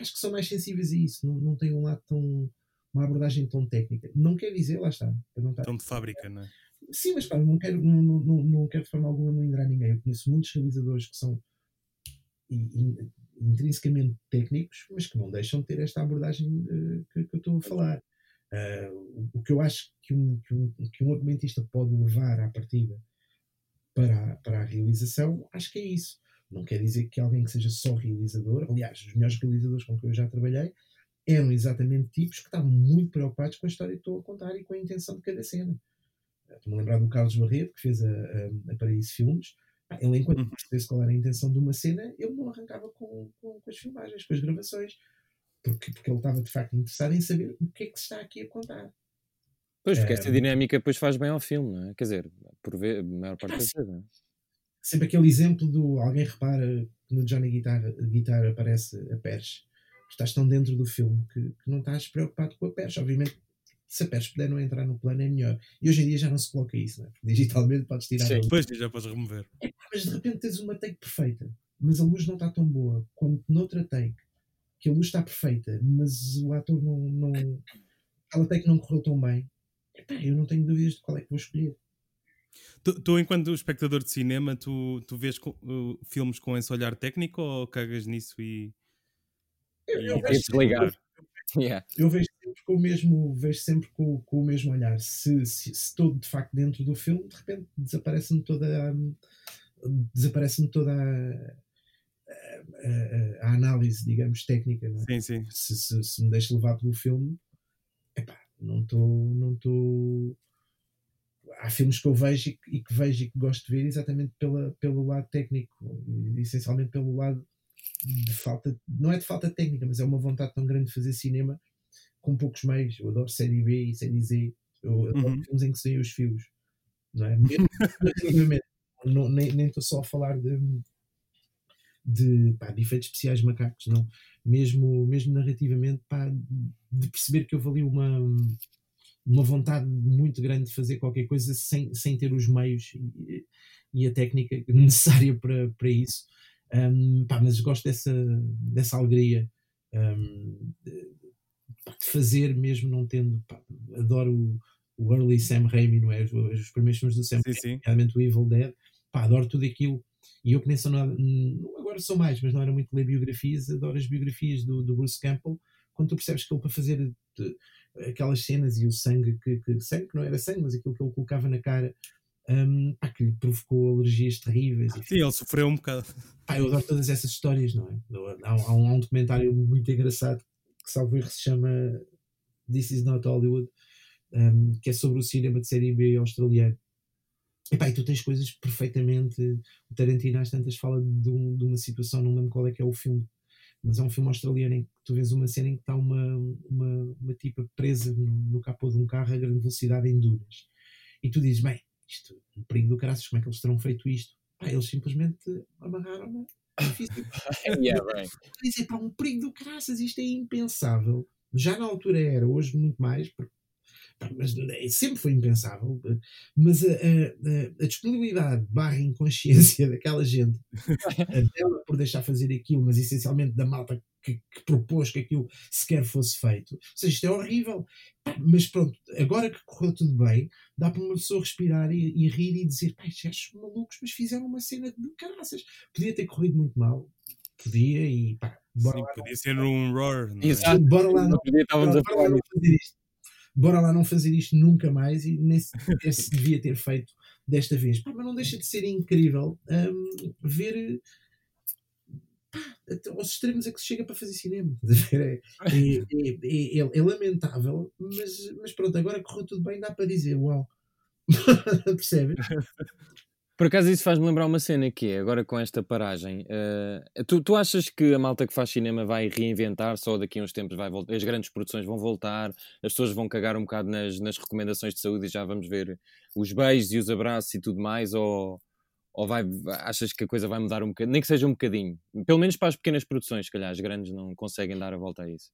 Speaker 2: acho que são mais sensíveis a isso, não, não têm um lado tão. uma abordagem tão técnica. Não quer dizer, lá está.
Speaker 1: Tão de fábrica, não é?
Speaker 2: Sim, mas claro, não quero, não, não, não quero de forma alguma melindrar ninguém. Eu conheço muitos realizadores que são intrinsecamente técnicos, mas que não deixam de ter esta abordagem uh, que, que, eu estou a falar. Uh, o que eu acho que um, que, um, que um argumentista pode levar à partida para, para a realização, acho que é isso. Não quer dizer que alguém que seja só realizador, aliás, os melhores realizadores com quem eu já trabalhei eram exatamente tipos que estavam muito preocupados com a história que estou a contar e com a intenção de cada cena. Estou-me a lembrar do Carlos Barreto, que fez a, a, a Paraíso Filmes. Ele, enquanto uhum. percebesse qual era a intenção de uma cena, ele não arrancava com, com, com, as filmagens, com as gravações. porque, porque ele estava de facto interessado em saber o que é que se está aqui a contar.
Speaker 3: Pois, porque essa dinâmica depois faz bem ao filme, não é? Quer dizer, por ver, a maior parte das vezes, não é?
Speaker 2: Sempre aquele exemplo do alguém repara que no Johnny Guitar, Guitar aparece a Pers. Estás tão dentro do filme que, que não estás preocupado com a Pers. Obviamente, se a puder não entrar no plano é melhor. E hoje em dia já não se coloca isso, não é? Digitalmente podes tirar.
Speaker 1: Sim, depois já podes remover.
Speaker 2: É, mas de repente tens uma take perfeita, mas a luz não está tão boa. Quando noutra take, que a luz está perfeita, mas o ator não. não aquela take não correu tão bem, epá, eu não tenho dúvidas de qual é que vou escolher.
Speaker 1: Tu, tu, enquanto espectador de cinema, tu, tu vês com, uh, filmes com esse olhar técnico ou cagas nisso e.
Speaker 2: Eu, eu, vejo, desligar. Eu, yeah. eu vejo sempre com o mesmo, vejo sempre com, com o mesmo olhar. Se, se, se, estou de facto dentro do filme, de repente desaparece-me toda a, desaparece-me toda a, a, a, análise, digamos, técnica. Não
Speaker 1: é? Sim, sim.
Speaker 2: Se, se, se me deixo levar pelo filme, epá, não estou. Não tô... Há filmes que eu vejo e que, e que, vejo e que gosto de ver exatamente pela, pelo lado técnico, essencialmente pelo lado de falta, não é de falta técnica, mas é uma vontade tão grande de fazer cinema com poucos meios. Eu adoro série B e série Z, eu adoro uhum. filmes em que saem os fios, não é? Mesmo, não, nem estou só a falar de, de, pá, de efeitos especiais macacos, não. Mesmo, mesmo narrativamente, pá, de perceber que houve ali uma, uma vontade muito grande de fazer qualquer coisa sem, sem ter os meios e, e a técnica necessária para, para isso. Um, pá, mas gosto dessa, dessa alegria um, de, de, fazer, mesmo não tendo. Pá, adoro o, o early Sam Raimi, não é? Os, os primeiros filmes do Sam Raimi, sim. o Evil Dead. Pá, adoro tudo aquilo e eu que nem sou nada, agora sou mais, mas não era muito ler biografias, adoro as biografias do, do Bruce Campbell, quando tu percebes que ele para fazer de, aquelas cenas e o sangue que, que, sangue que não era sangue, mas aquilo que ele colocava na cara um, pá, que lhe provocou alergias terríveis.
Speaker 1: Sim, ele sofreu um bocado.
Speaker 2: Pá, eu adoro todas essas histórias, não é? Há, há, um, há um, documentário muito engraçado que, salvo erro, se chama This Is Not Hollywood, um, que é sobre o cinema de série B australiano. Epá, e tu tens coisas perfeitamente. O Tarantino às tantas fala de, um, de, uma situação, não lembro qual é que é o filme, mas é um filme australiano em que tu vês uma cena em que está uma, uma, uma tipa presa no, no capô de um carro a grande velocidade em duras. E tu dizes, bem, isto um perigo do caraças, como é que eles terão feito isto? Pá, eles simplesmente amarraram-na. yeah, right. Dizer, pá, um perigo do caraças, isto é impensável. Já na altura era, hoje muito mais, porque mas é, sempre foi impensável, mas a, a, a disponibilidade barra inconsciência daquela gente, dela por deixar fazer aquilo, mas essencialmente da malta que, que, propôs que aquilo sequer fosse feito. Ou seja, isto é horrível. Mas pronto, agora que correu tudo bem, dá para uma pessoa respirar e, e rir e dizer: pá, estes malucos, mas fizeram uma cena de caraças. Podia ter corrido muito mal, podia, e pá,
Speaker 1: bora Sim, lá. Podia ser um roar.
Speaker 2: Exato, bora lá, não, podia, bora, bora lá não fazer isto bora lá não fazer isto nunca mais e nem se, devia ter feito desta vez. Pá, mas não deixa de ser incrível um, ver pá, aos extremos a que se chega para fazer cinema. É, é, é, é, lamentável, mas, mas pronto, agora correu tudo bem, dá para dizer, uau. Percebes?
Speaker 3: Por acaso isso faz-me lembrar uma cena que é, agora com esta paragem, uh, tu, tu achas que a malta que faz cinema vai reinventar só daqui a uns tempos vai voltar, as grandes produções vão voltar, as pessoas vão cagar um bocado nas, nas recomendações de saúde e já vamos ver os beijos e os abraços e tudo mais, ou, ou vai, achas que a coisa vai mudar um bocadinho, nem que seja um bocadinho, pelo menos para as pequenas produções, se calhar as grandes não conseguem dar a volta a isso.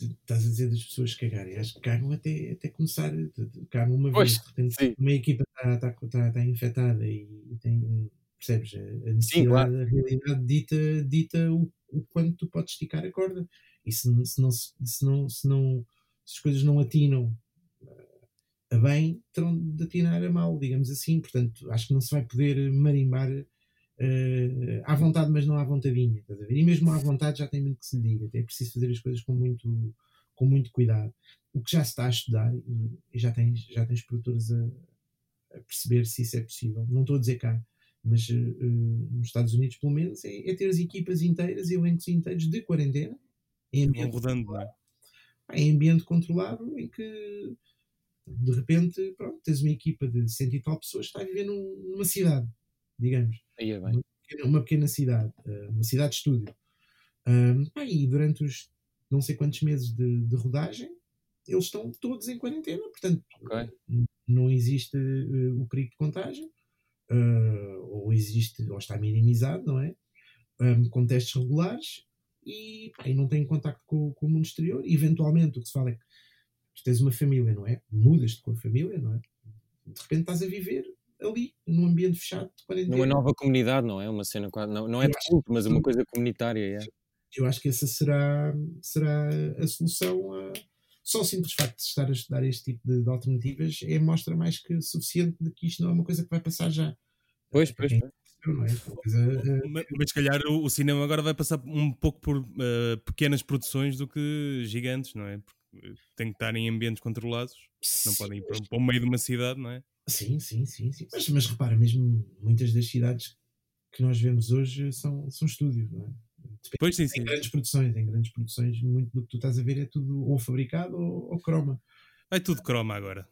Speaker 2: Estás a dizer das pessoas cagarem, acho que cagam até, até começar, cagam uma pois, vez, de repente uma equipa está, está, está, está infectada e, e, tem, percebes, a necessidade, Sim, claro. a realidade dita, dita o, o quanto tu podes esticar a corda. E se, se, não, se, não, se, não, se as coisas não atinam eh, a bem, terão de atinar a mal, digamos assim. Portanto, acho que não se vai poder marimbar uh, à vontade, mas não à vontadinha. Estás a ver? E mesmo à vontade já tem muito que se lhe diga. É preciso fazer as coisas com muito, com muito cuidado. O que já se está a estudar, e, e já, tens, já tens produtores a, a perceber se isso é possível. Não estou a dizer cá, mas uh, nos Estados Unidos, pelo menos, é, é ter as equipas inteiras, elencos inteiros de quarentena, em ambiente, rodando, controlado, em ambiente controlado, em que de repente pronto, tens uma equipa de cento e tal pessoas que está a viver num, numa cidade, digamos.
Speaker 3: É.
Speaker 2: Uma, pequena, uma pequena cidade, uh, uma cidade de estúdio. Um, e durante os não sei quantos meses de, de rodagem, eles estão todos em quarentena, portanto,
Speaker 3: Ok.
Speaker 2: não existe uh, o perigo de contágio, uh, ou existe, ou está minimizado, não é? Um, com testes regulares e, pá, e não têm contacto com, com, o mundo exterior. Eventualmente, o que se fala é que tu tens uma família, não é? Mudas-te com a família, não é? De repente estás a viver ali, num ambiente fechado de quarentena.
Speaker 3: Numa nova comunidade, não é? Uma cena quase, não, não é de culto, mas uma coisa comunitária. É.
Speaker 2: Eu acho que essa será, será a solução. A... Só o simples facto de estar a estudar este tipo de, de alternativas é mostra mais que suficiente de que isto não é uma coisa que vai passar já.
Speaker 3: Pois, pois, pois.
Speaker 2: Não é? Coisa, uh...
Speaker 1: mas, mas se calhar o, o, cinema agora vai passar um pouco por uh, pequenas produções do que gigantes, não é? Porque tem que estar em ambientes controlados, não
Speaker 2: Sim,
Speaker 1: podem ir para, para o meio de uma cidade, não é?
Speaker 2: Sim, sim, sim, sim. Mas, mas repara, mesmo muitas das cidades que nós vemos hoje são, são estúdios, não é? Depende,
Speaker 1: Pois sim,
Speaker 2: em
Speaker 1: sim.
Speaker 2: grandes produções, em grandes produções, muito do que tu estás a ver é tudo ou fabricado ou, ou croma.
Speaker 1: É tudo croma agora.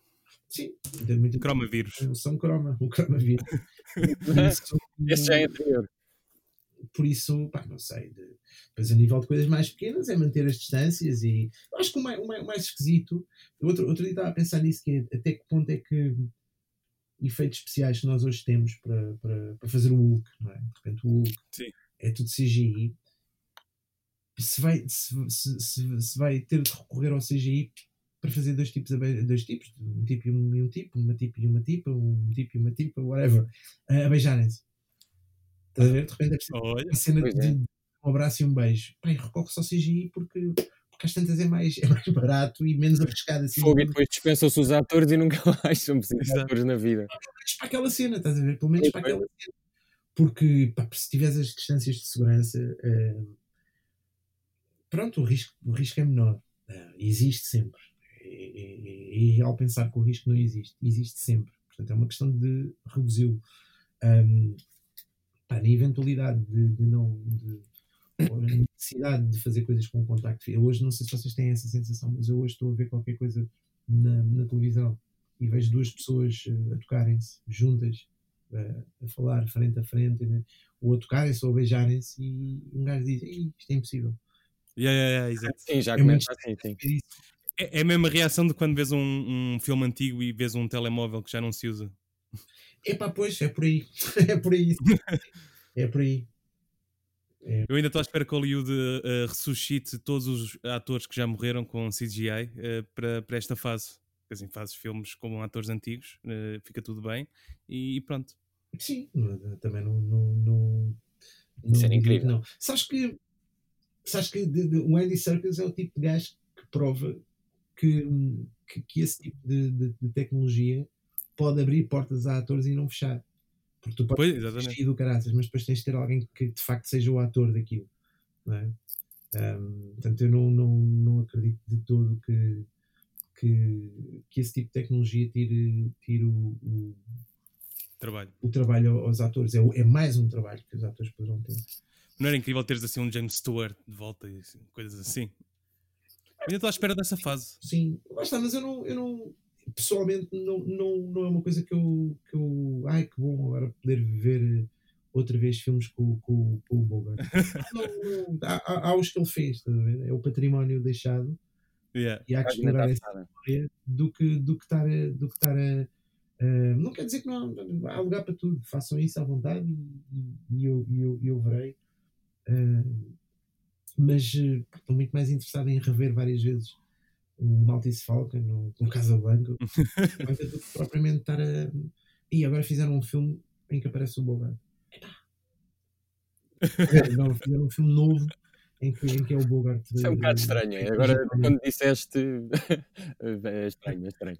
Speaker 2: Sim, muita, muita,
Speaker 1: Croma vírus.
Speaker 2: são croma, o croma vírus.
Speaker 3: Esse já é anterior.
Speaker 2: Por isso, pá, não sei. De, depois, a nível de coisas mais pequenas, é manter as distâncias e eu acho que o mais, o mais, o mais esquisito. Outro, outro dia estava a pensar nisso, que é até que ponto é que efeitos especiais que nós hoje temos para, para, para fazer o Hulk, não é? De repente, o Hulk
Speaker 1: Sim.
Speaker 2: é tudo CGI. Se vai, se, se, se, se vai ter de recorrer ao CGI para fazer dois tipos, dois tipos, um tipo e um, e um tipo, uma tipo e uma tipa, um tipo e uma tipa, whatever, a beijarem-se. Estás a ver? De repente é preciso
Speaker 1: Olha,
Speaker 2: uma cena de
Speaker 3: é.
Speaker 2: um abraço e um beijo. Pai, recorre-se ao CGI porque, porque às tantas é mais, é mais barato e menos arriscado assim.
Speaker 3: Fogo e depois dispensam-se os atores e nunca mais são precisos
Speaker 1: Exato.
Speaker 3: atores na vida.
Speaker 2: menos para aquela cena, estás a ver? Pelo menos
Speaker 3: Pois,
Speaker 2: para aquela cena. Porque pá, se tiveres as distâncias de segurança, eh, pronto, o risco, o risco é menor. Eh, existe sempre. É, é- é irreal pensar que o risco não existe. Existe sempre. Portanto, é uma questão de reduzi-lo. Ahm, pá, na eventualidade de, de não. De, ou na necessidade de fazer coisas com contacto. Eu hoje não sei se vocês têm essa sensação, mas eu hoje estou a ver qualquer coisa na, na televisão e vejo duas pessoas eh, a tocarem-se juntas, eh, a falar frente a frente, né? ou a tocarem-se ou a beijarem-se, e um gajo diz: "Ei, Isto é impossível.
Speaker 1: yeah, yeah, yeah, exato.
Speaker 3: Sim, já
Speaker 2: É
Speaker 3: começa assim, sim.
Speaker 1: É, é a mesma reação de quando vês um, um filme antigo e vês um telemóvel que já não se usa.
Speaker 2: Epá, pois, é por aí. é por aí. É por aí.
Speaker 1: Eu ainda estou à espera que Hollywood eh, ressuscite todos os atores que já morreram com CGI eh, para, para esta fase. Porque assim, fazes filmes com atores antigos, eh, fica tudo bem e, e pronto.
Speaker 2: Sim, também não. não, não não
Speaker 3: Isso era incrível.
Speaker 2: Não. Sabes que, sabes que de- de- o Andy Serkis é o tipo de gajo que prova que, que, que esse tipo de, de- de tecnologia pode abrir portas a atores e não fechar. Porque tu podes
Speaker 1: Pois,
Speaker 2: do caraças, mas depois tens de ter alguém que de facto seja o ator daquilo. Não é? Ahm, portanto, eu não, não, não acredito de todo que, que, que esse tipo de tecnologia tire, tire o, o,
Speaker 1: Trabalho.
Speaker 2: o trabalho aos atores. É, é mais um trabalho que os atores poderão ter.
Speaker 1: Não era incrível teres assim um James Stewart de volta e assim, coisas assim. Eu ainda estou à espera dessa fase.
Speaker 2: Sim, está, mas eu não, eu não pessoalmente não, não, não é uma coisa que eu, que eu ai que bom agora poder ver outra vez filmes com, com, com o Bogart. não, não, há, há- há os que ele fez, estás a ver? é o património deixado
Speaker 1: Yeah.
Speaker 2: e há que explorar essa
Speaker 3: fechada.
Speaker 2: história do que, do que estar a, do que estar a, a- não quer dizer que não há lugar para tudo, façam isso à vontade e, e- eu, e eu, e eu verei. Ah, mas eh, estou muito mais interessado em rever várias vezes o Maltese Falcon ou o Casablanca do que propriamente estar a. E agora fizeram um filme em que aparece o Bogart. Epá. Não, fizeram um filme novo em que, em que é o Bogart.
Speaker 3: Isso é um bocado estranho. é? Agora, quando disseste. é estranho, é estranho.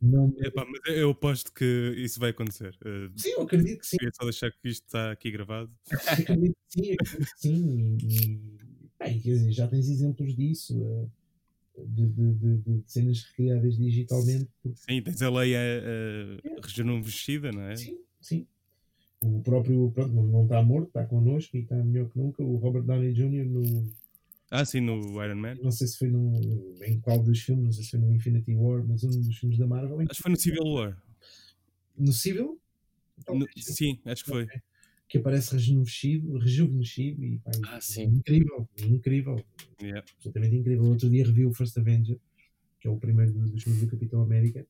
Speaker 2: Não me-
Speaker 1: Epá, mas eu- eu aposto que isso vai acontecer. Eh,
Speaker 2: Sim, eu acredito que sim.
Speaker 1: queria só deixar que isto está aqui gravado.
Speaker 2: Acredito que sim, acredito que sim. E, e, bem, quer dizer, já tens exemplos disso, eh, de, de, de, cenas recriadas digitalmente. Porque,
Speaker 1: Sim, tens a Leia uh, rejuvenescida, não é?
Speaker 2: sim, sim. O próprio, pronto, não, está morto, está connosco e está melhor que nunca. O Robert Downey Jr. no.
Speaker 1: Ah, sim, no Iron Man.
Speaker 2: Não sei se foi no, em qual dos filmes, não sei se foi no Infinity War, mas um dos filmes da Marvel.
Speaker 1: Acho que foi no Civil War.
Speaker 2: No Civil?
Speaker 1: No- sim, acho que foi.
Speaker 2: Que aparece rejuvenescido, rejuvenescido e pá,
Speaker 3: Ah, sim.
Speaker 2: incrível, incrível,
Speaker 1: Yeah.
Speaker 2: absolutamente incrível. Outro dia revi o First Avenger, que é o primeiro do- dos filmes do Capitão América.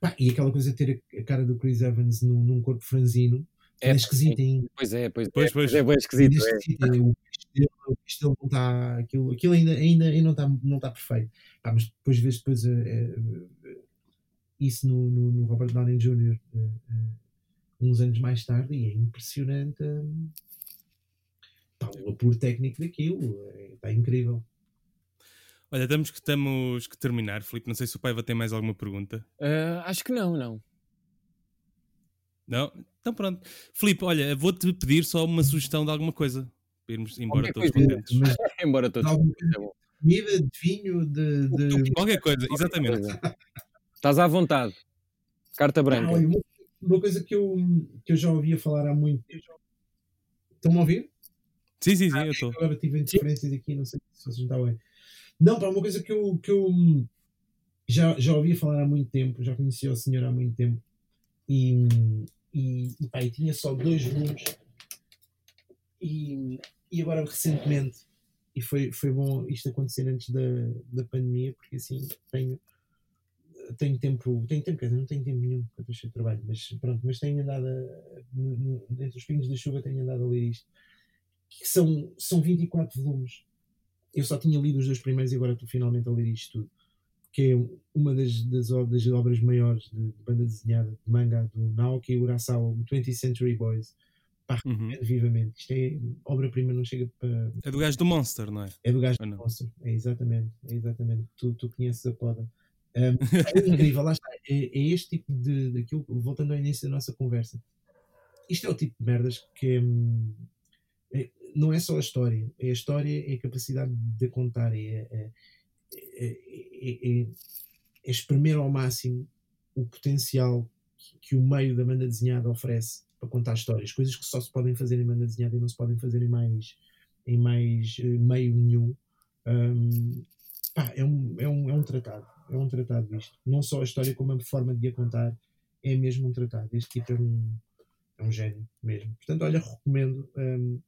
Speaker 2: Pá, e aquela coisa de ter a, cara do Chris Evans num, num corpo franzino é,
Speaker 3: É,
Speaker 2: esquisito ainda.
Speaker 3: Pois é, pois,
Speaker 1: Pois,
Speaker 3: é,
Speaker 1: pois.
Speaker 3: é bem esquisito. É.
Speaker 2: esquisito, é, o pisto dele, o pisto dele não está. Aquilo, aquilo ainda, ainda, ainda não está não tá perfeito. Pá, mas depois vês depois, eh, eh, isso no, no, no Robert Downey Jr. uns anos mais tarde e é impressionante pá, o apuro técnico daquilo. Está incrível.
Speaker 1: Olha, temos que, temos que terminar, Filipe. Não sei se o Paiva tem mais alguma pergunta.
Speaker 3: Ah, acho que não, não.
Speaker 1: Não? Então pronto. Filipe, olha, vou-te pedir só uma sugestão de alguma coisa. Para irmos embora
Speaker 3: Qualquer
Speaker 1: todos
Speaker 3: coisa.
Speaker 1: contentes.
Speaker 2: Mas
Speaker 3: Embora todos.
Speaker 2: alguma
Speaker 3: É bom.
Speaker 2: comida, de vinho, de. de...
Speaker 1: Qualquer coisa, exatamente.
Speaker 3: Estás à vontade. Carta
Speaker 2: Ah,
Speaker 3: branca.
Speaker 2: olha, uma, uma coisa que eu, que eu já ouvia falar há muito tempo. Estão-me a ouvir?
Speaker 1: Sim, sim, sim, eu estou.
Speaker 2: Agora tive interferências aqui, não sei se vocês estão bem. Não, pá, uma coisa que eu, que eu já, já ouvia falar há muito tempo, já conhecia o senhor há muito tempo, e, e, e, pá, e tinha só dois volumes, e, e agora recentemente, e foi, foi bom isto acontecer antes da, da pandemia, porque assim tenho, tenho tempo, tenho tempo, quer dizer, não tenho tempo nenhum, porque eu estou cheio de trabalho, mas pronto, mas tenho andado, a, no- entre os pingos da chuva, tenho andado a ler isto que são, são 24 volumes. Eu só tinha lido os dois primeiros e agora estou finalmente a ler isto tudo. Que é uma das, das, das obras maiores de, de banda desenhada, de manga, do Naoki Urasawa, o 20th Century Boys. Pá,
Speaker 1: Uhum.
Speaker 2: vivamente. Isto é obra-prima, não chega para.
Speaker 1: É do gajo do Monster, não é?
Speaker 2: É do gajo do? Monster. É exatamente, é exatamente. Tu, tu conheces a poda. Um, é incrível, lá está. É, é este tipo de. Daquilo, voltando ao início da nossa conversa. Isto é o tipo de merdas que. hum, é- não é só a história. É a história, é a capacidade de contar. É, é, é, é, é- é espremer ao máximo o potencial que, que o meio da banda desenhada oferece para contar histórias. Coisas que só se podem fazer em banda desenhada e não se podem fazer em mais, em mais eh, meio nenhum. Hum, pá, é, um, é, um, é um tratado. É um tratado isto. Não só a história, como a forma de a contar é mesmo um tratado. Este tipo é um, é um gênio mesmo. Portanto, olha, recomendo. hum,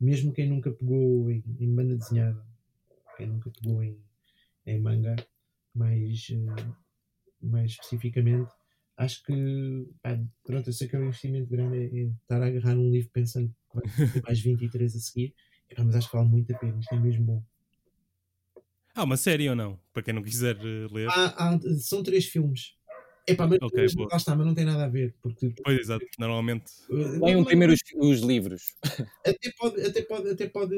Speaker 2: mesmo quem nunca pegou em, em banda desenhada, quem nunca pegou em, em manga, mais, eh, mais especificamente, acho que, pá, pronto, eu sei que é um investimento grande é, é estar a agarrar um livro pensando que vai ter mais 23 a seguir, mas acho que vale muito a pena, isto é mesmo bom.
Speaker 1: Ah, uma série ou não? Para quem não quiser eh, ler.
Speaker 2: Há- há- são três filmes. Epá, mas,
Speaker 1: Ok,
Speaker 2: mas lá está, mas não tem nada a ver, porque
Speaker 1: Pois, exato. Normalmente.
Speaker 2: eh,
Speaker 3: Leiam
Speaker 2: não-
Speaker 3: primeiro os, os livros.
Speaker 2: até pode, até pode, até pode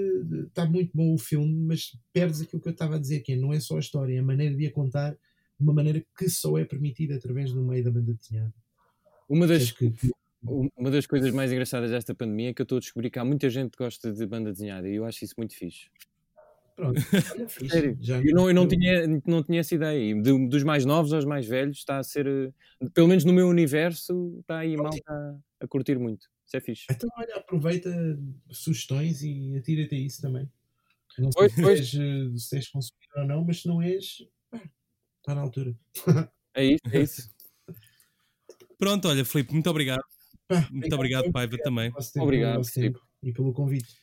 Speaker 2: estar muito bom o filme, mas perdes aquilo que eu estava a dizer, que é, não é só a história, é a maneira de a contar de uma maneira que só é permitida através do meio da banda desenhada.
Speaker 3: Uma das,
Speaker 2: que,
Speaker 3: uma das coisas mais engraçadas desta pandemia é que eu estou a descobrir que há muita gente que gosta de banda desenhada e eu acho isso muito fixe.
Speaker 2: Pronto, olha,
Speaker 3: Sério?
Speaker 2: já
Speaker 3: Eu não, eu não, tinha, não tinha essa ideia. E de- dos mais novos aos mais velhos está a ser, eh, pelo menos no meu universo, está aí mal a, a curtir muito. Isso é fixe.
Speaker 2: Então, olha, aproveita sugestões e atira-te a isso também. Não sei
Speaker 3: Pois,
Speaker 2: se,
Speaker 3: pois.
Speaker 2: És, eh, se és consumidor ou não, mas se não és, pá, está na altura.
Speaker 3: É isso, é isso.
Speaker 1: Pronto, olha, Filipe, muito obrigado.
Speaker 2: Pá,
Speaker 1: Muito obrigado, Paiva, também.
Speaker 3: Obrigado, Filipe.
Speaker 2: tempo e pelo convite.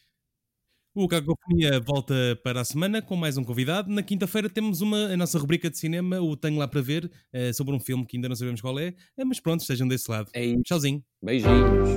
Speaker 1: O Cacofonia volta para a semana com mais um convidado. Na quinta-feira temos uma, a nossa rubrica de cinema, o Tenho Lá para Ver, eh, sobre um filme que ainda não sabemos qual é, eh, mas pronto, estejam desse lado.
Speaker 3: É.
Speaker 1: Tchauzinho.
Speaker 3: Beijinhos.